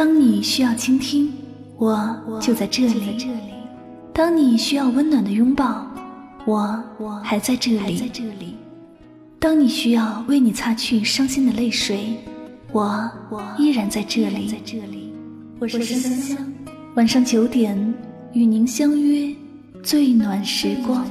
当你需要倾听，我就在这里；当你需要温暖的拥抱，我还在这里；当你需要为你擦去伤心的泪水，我依然在这里。我是香香，晚上九点与您相约最暖时光。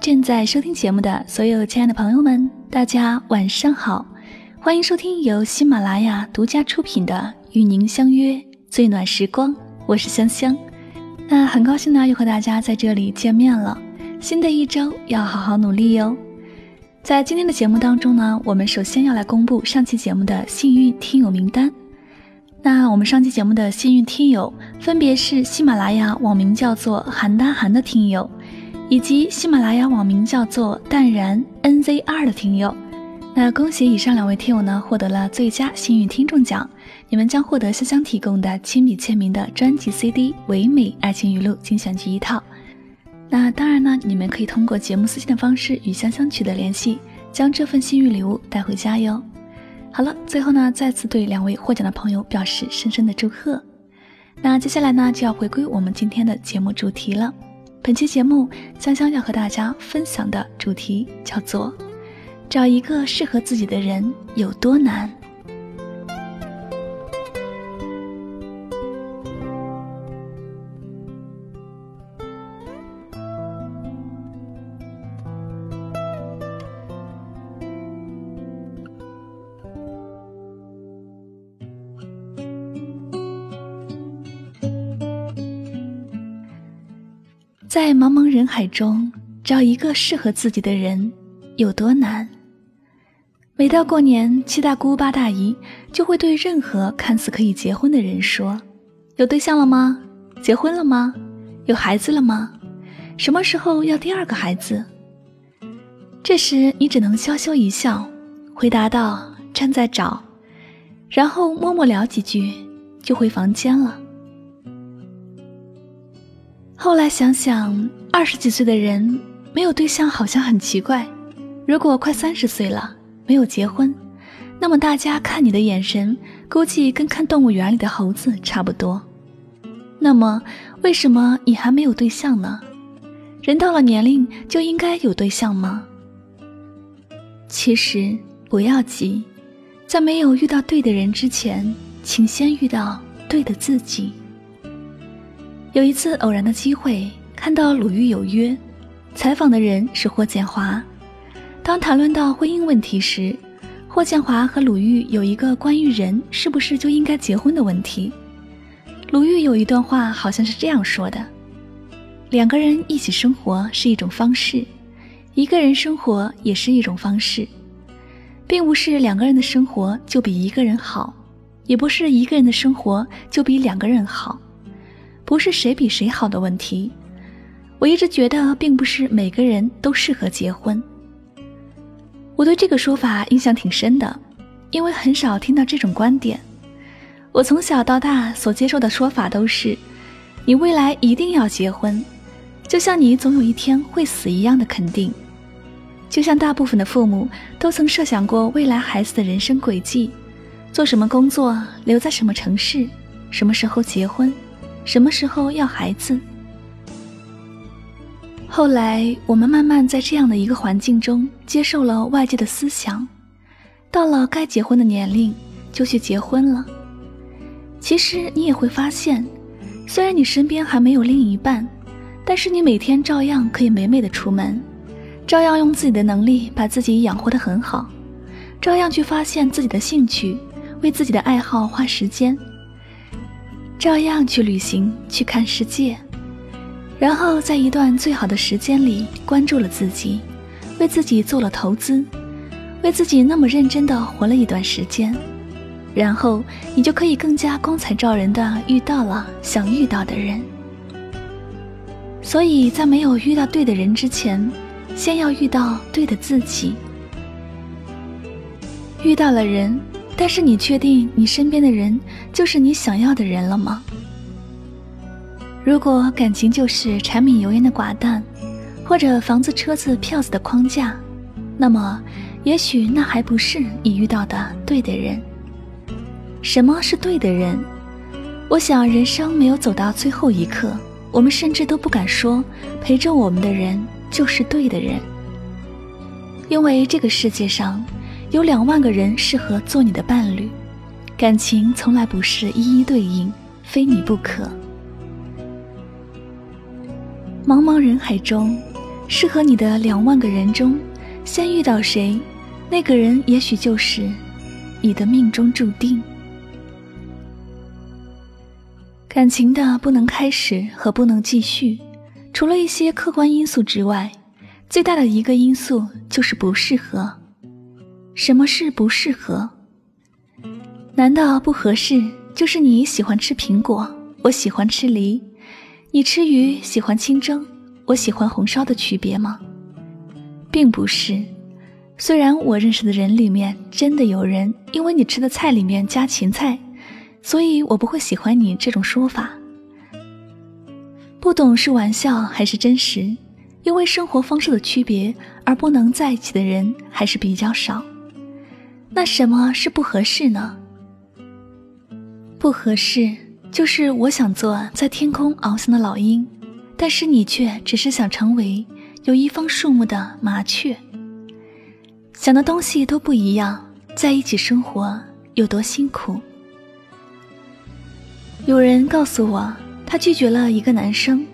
正在收听节目的所有亲爱的朋友们，大家晚上好，欢迎收听由喜马拉雅独家出品的《与您相约最暖时光》，我是香香。那很高兴呢，又和大家在这里见面了。新的一周要好好努力哟。在今天的节目当中呢，我们首先要来公布上期节目的幸运听友名单。那我们上期节目的幸运听友分别是喜马拉雅网名叫做韩丹韩的听友。以及喜马拉雅网名叫做淡然 NZR 的听友，那恭喜以上两位听友呢获得了最佳幸运听众奖，你们将获得香香提供的亲笔签名的专辑 CD《唯美爱情语录精选集》一套。那当然呢，你们可以通过节目私信的方式与香香取得联系，将这份幸运礼物带回家哟。好了，最后呢，再次对两位获奖的朋友表示深深的祝贺。那接下来呢，就要回归我们今天的节目主题了。本期节目，香香要和大家分享的主题叫做“找一个适合自己的人有多难”。在茫茫人海中找一个适合自己的人有多难？每到过年，七大姑八大姨就会对任何看似可以结婚的人说：“有对象了吗？结婚了吗？有孩子了吗？什么时候要第二个孩子？”这时你只能羞羞一笑，回答道：“正在找。”然后默默聊几句，就回房间了。后来想想，二十几岁的人没有对象好像很奇怪。如果快三十岁了没有结婚，那么大家看你的眼神估计跟看动物园里的猴子差不多。那么，为什么你还没有对象呢？人到了年龄就应该有对象吗？其实不要急，在没有遇到对的人之前，请先遇到对的自己。有一次偶然的机会，看到《鲁豫有约》，采访的人是霍建华。当谈论到婚姻问题时，霍建华和鲁豫有一个关于人是不是就应该结婚的问题。鲁豫有一段话好像是这样说的：“两个人一起生活是一种方式，一个人生活也是一种方式，并不是两个人的生活就比一个人好，也不是一个人的生活就比两个人好。”不是谁比谁好的问题，我一直觉得并不是每个人都适合结婚。我对这个说法印象挺深的，因为很少听到这种观点。我从小到大所接受的说法都是：你未来一定要结婚，就像你总有一天会死一样的肯定。就像大部分的父母都曾设想过未来孩子的人生轨迹，做什么工作，留在什么城市，什么时候结婚。什么时候要孩子？后来我们慢慢在这样的一个环境中接受了外界的思想，到了该结婚的年龄就去结婚了。其实你也会发现，虽然你身边还没有另一半，但是你每天照样可以美美的出门，照样用自己的能力把自己养活得很好，照样去发现自己的兴趣，为自己的爱好花时间。照样去旅行，去看世界，然后在一段最好的时间里关注了自己，为自己做了投资，为自己那么认真的活了一段时间，然后你就可以更加光彩照人的遇到了想遇到的人。所以在没有遇到对的人之前，先要遇到对的自己。遇到了人，但是你确定你身边的人就是你想要的人了吗？如果感情就是柴米油盐的寡淡，或者房子、车子、票子的框架，那么，也许那还不是你遇到的对的人。什么是对的人？我想，人生没有走到最后一刻，我们甚至都不敢说陪着我们的人就是对的人，因为这个世界上有两万个人适合做你的伴侣，感情从来不是一一对应，非你不可。茫茫人海中，适合你的两万个人中，先遇到谁，那个人也许就是你的命中注定。感情的不能开始和不能继续，除了一些客观因素之外，最大的一个因素就是不适合。什么是不适合？难道不合适就是你喜欢吃苹果，我喜欢吃梨？你吃鱼喜欢清蒸，我喜欢红烧的区别吗？并不是。虽然我认识的人里面真的有人因为你吃的菜里面加芹菜，所以我不会喜欢你这种说法。不懂是玩笑还是真实？因为生活方式的区别而不能在一起的人还是比较少。那什么是不合适呢？不合适。就是我想做在天空翱翔的老鹰，但是你却只是想成为有一方树木的麻雀。想的东西都不一样，在一起生活有多辛苦？有人告诉我，他拒绝了一个男生，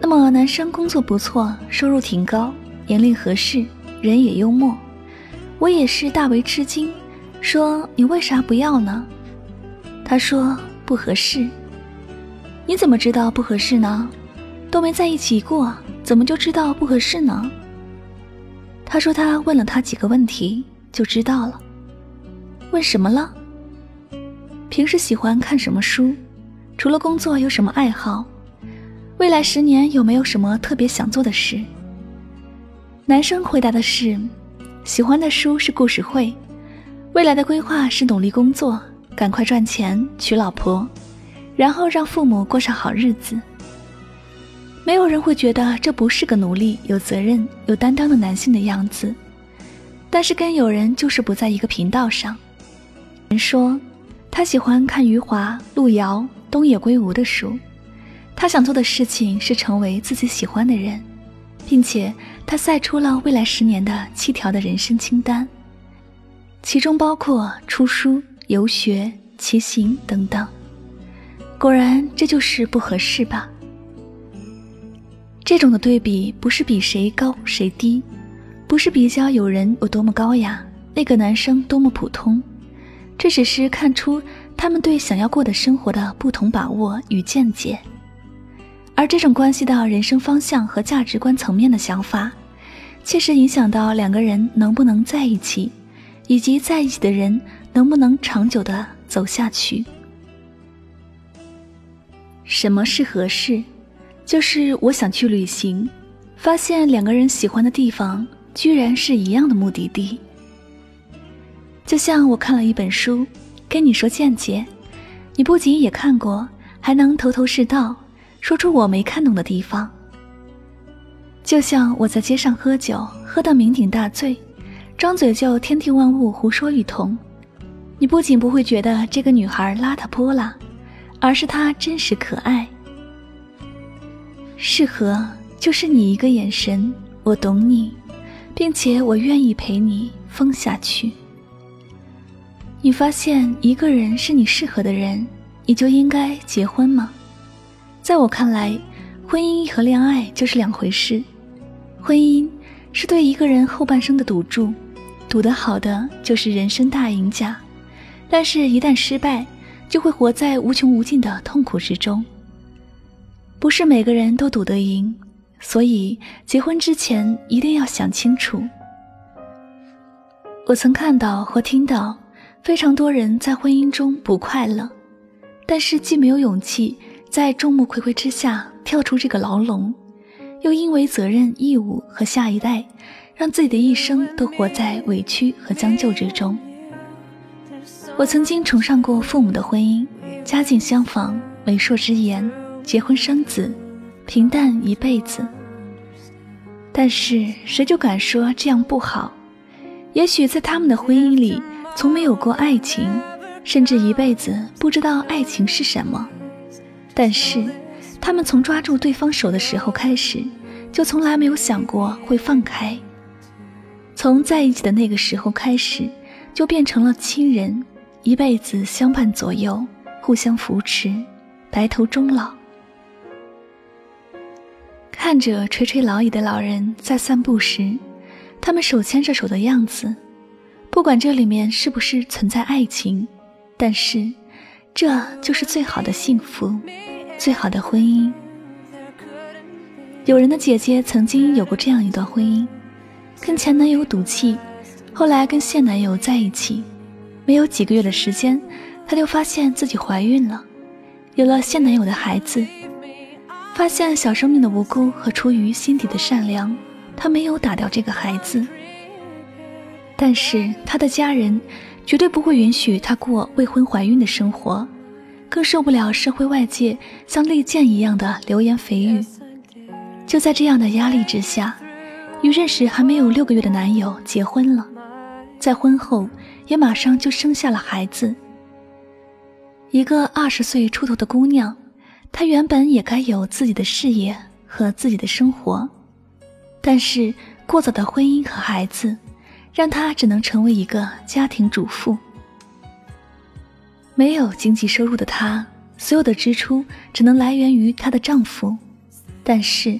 那么男生工作不错，收入挺高，年龄合适，人也幽默。我也是大为吃惊，说你为啥不要呢？他说。不合适，你怎么知道不合适呢？都没在一起过，怎么就知道不合适呢？他说他问了他几个问题就知道了。问什么了？平时喜欢看什么书？除了工作有什么爱好？未来十年有没有什么特别想做的事？男生回答的是：喜欢的书是故事会，未来的规划是努力工作。赶快赚钱娶老婆，然后让父母过上好日子。没有人会觉得这不是个努力、有责任、有担当的男性的样子，但是跟有人就是不在一个频道上。人说他喜欢看余华、路遥、东野圭吾的书，他想做的事情是成为自己喜欢的人，并且他晒出了未来十年的七条的人生清单，其中包括出书。游学、骑行等等，果然这就是不合适吧？这种的对比不是比谁高谁低，不是比较有人有多么高雅，那个男生多么普通，这只是看出他们对想要过的生活的不同把握与见解，而这种关系到人生方向和价值观层面的想法，切实影响到两个人能不能在一起，以及在一起的人。能不能长久的走下去？什么是合适？就是我想去旅行，发现两个人喜欢的地方居然是一样的目的地。就像我看了一本书，跟你说见解，你不仅也看过，还能头头是道，说出我没看懂的地方。就像我在街上喝酒，喝到酩酊大醉，张嘴就天地万物胡说一通。你不仅不会觉得这个女孩邋遢泼辣，而是她真实可爱。适合就是你一个眼神，我懂你，并且我愿意陪你疯下去。你发现一个人是你适合的人，你就应该结婚吗？在我看来，婚姻和恋爱就是两回事。婚姻是对一个人后半生的赌注，赌得好的就是人生大赢家。但是，一旦失败，就会活在无穷无尽的痛苦之中。不是每个人都赌得赢，所以结婚之前一定要想清楚。我曾看到或听到非常多人在婚姻中不快乐，但是既没有勇气在众目睽睽之下跳出这个牢笼，又因为责任、义务和下一代，让自己的一生都活在委屈和将就之中。我曾经崇尚过父母的婚姻，家境相仿，媒妁之言，结婚生子，平淡一辈子。但是谁就敢说这样不好？也许在他们的婚姻里，从没有过爱情，甚至一辈子不知道爱情是什么。但是，他们从抓住对方手的时候开始，就从来没有想过会放开。从在一起的那个时候开始，就变成了亲人，一辈子相伴左右，互相扶持，白头终老。看着垂垂老矣的老人在散步时，他们手牵着手的样子，不管这里面是不是存在爱情，但是，这就是最好的幸福，最好的婚姻。有人的姐姐曾经有过这样一段婚姻，跟前男友赌气，后来跟现男友在一起，没有几个月的时间，她就发现自己怀孕了，有了现男友的孩子。发现小生命的无辜和出于心底的善良，她没有打掉这个孩子。但是他的家人绝对不会允许他过未婚怀孕的生活，更受不了社会外界像利剑一样的流言蜚语。就在这样的压力之下，与认识还没有六个月的男友结婚了，在婚后也马上就生下了孩子。一个二十岁出头的姑娘。她原本也该有自己的事业和自己的生活，但是过早的婚姻和孩子，让她只能成为一个家庭主妇。没有经济收入的她，所有的支出只能来源于她的丈夫。但是，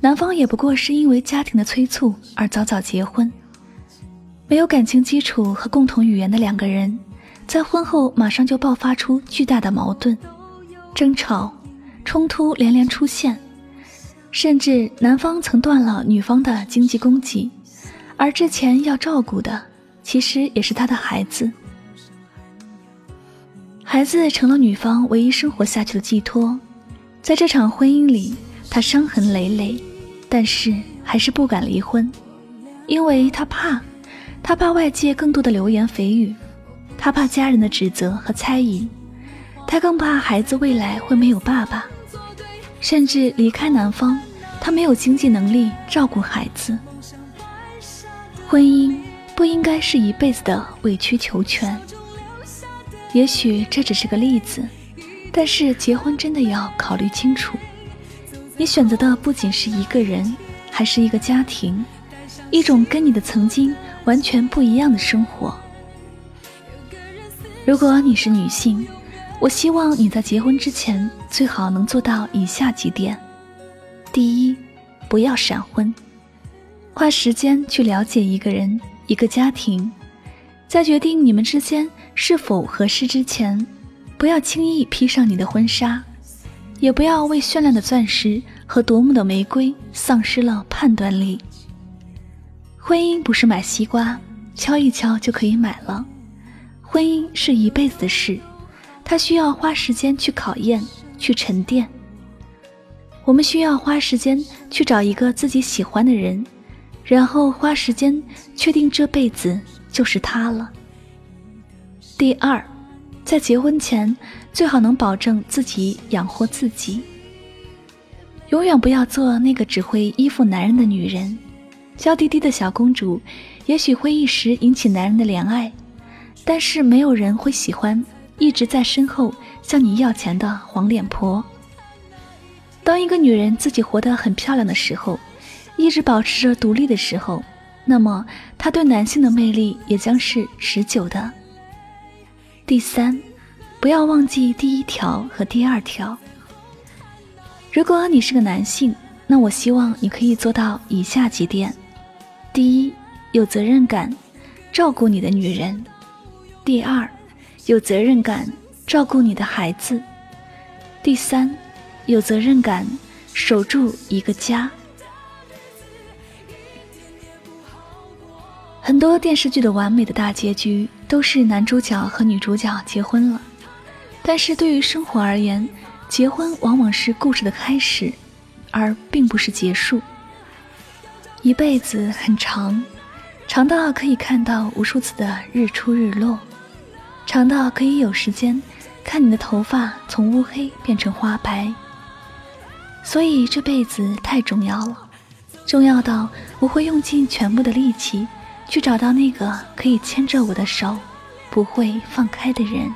男方也不过是因为家庭的催促而早早结婚。没有感情基础和共同语言的两个人，在婚后马上就爆发出巨大的矛盾、争吵。冲突连连出现，甚至男方曾断了女方的经济供给，而之前要照顾的其实也是他的孩子。孩子成了女方唯一生活下去的寄托，在这场婚姻里，她伤痕累累，但是还是不敢离婚，因为她怕，她怕外界更多的流言蜚语，她怕家人的指责和猜疑，她更怕孩子未来会没有爸爸。甚至离开男方，他没有经济能力照顾孩子。婚姻不应该是一辈子的委曲求全。也许这只是个例子，但是结婚真的要考虑清楚。你选择的不仅是一个人，还是一个家庭，一种跟你的曾经完全不一样的生活。如果你是女性，我希望你在结婚之前最好能做到以下几点：第一，不要闪婚，花时间去了解一个人、一个家庭，在决定你们之间是否合适之前，不要轻易披上你的婚纱，也不要为绚烂的钻石和夺目的玫瑰丧失了判断力。婚姻不是买西瓜，敲一敲就可以买了，婚姻是一辈子的事。它需要花时间去考验，去沉淀。我们需要花时间去找一个自己喜欢的人，然后花时间确定这辈子就是他了。第二，在结婚前最好能保证自己养活自己。永远不要做那个只会依附男人的女人。娇滴滴的小公主，也许会一时引起男人的怜爱，但是没有人会喜欢。一直在身后向你要钱的黄脸婆。当一个女人自己活得很漂亮的时候，一直保持着独立的时候，那么她对男性的魅力也将是持久的。第三，不要忘记第一条和第二条。如果你是个男性，那我希望你可以做到以下几点：第一，有责任感，照顾你的女人；第二。有责任感照顾你的孩子。第三，有责任感守住一个家。很多电视剧的完美的大结局都是男主角和女主角结婚了，但是对于生活而言，结婚往往是故事的开始，而并不是结束。一辈子很长，长到可以看到无数次的日出日落，长到可以有时间看你的头发从乌黑变成花白。所以这辈子太重要了，重要到我会用尽全部的力气去找到那个可以牵着我的手，不会放开的人。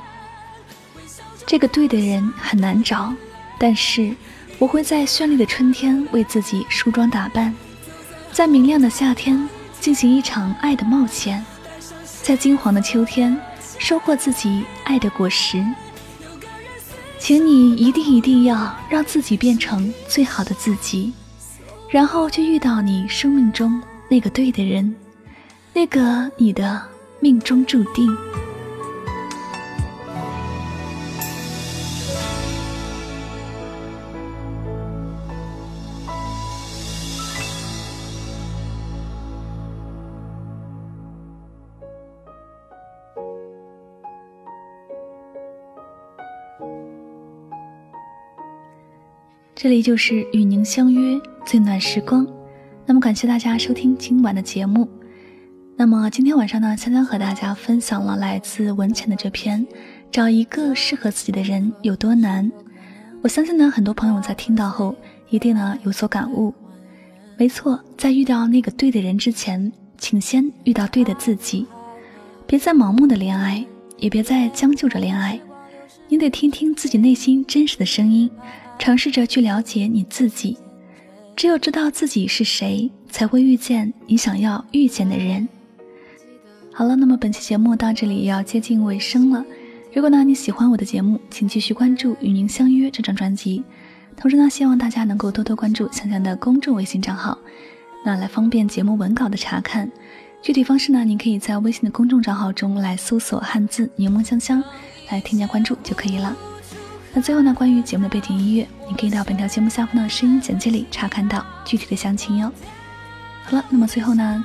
这个对的人很难找，但是我会在绚丽的春天为自己梳妆打扮。在明亮的夏天进行一场爱的冒险，在金黄的秋天收获自己爱的果实。请你一定一定要让自己变成最好的自己，然后去遇到你生命中那个对的人，那个你的命中注定。这里就是与您相约最暖时光，那么感谢大家收听今晚的节目。那么今天晚上呢，香香和大家分享了来自文浅的这篇《找一个适合自己的人有多难》。我相信呢，很多朋友在听到后一定呢有所感悟。没错，在遇到那个对的人之前，请先遇到对的自己。别再盲目的恋爱，也别再将就着恋爱，你得听听自己内心真实的声音。尝试着去了解你自己，只有知道自己是谁，才会遇见你想要遇见的人。好了，那么本期节目到这里也要接近尾声了。如果呢你喜欢我的节目，请继续关注《与您相约》这张专辑。同时呢，希望大家能够多多关注香香的公众微信账号，那来方便节目文稿的查看。具体方式呢，您可以在微信的公众账号中来搜索汉字“柠檬香香”，来添加关注就可以了。那最后呢，关于节目的背景音乐，你可以到本条节目下方的声音简介里查看到具体的详情哟。好了，那么最后呢，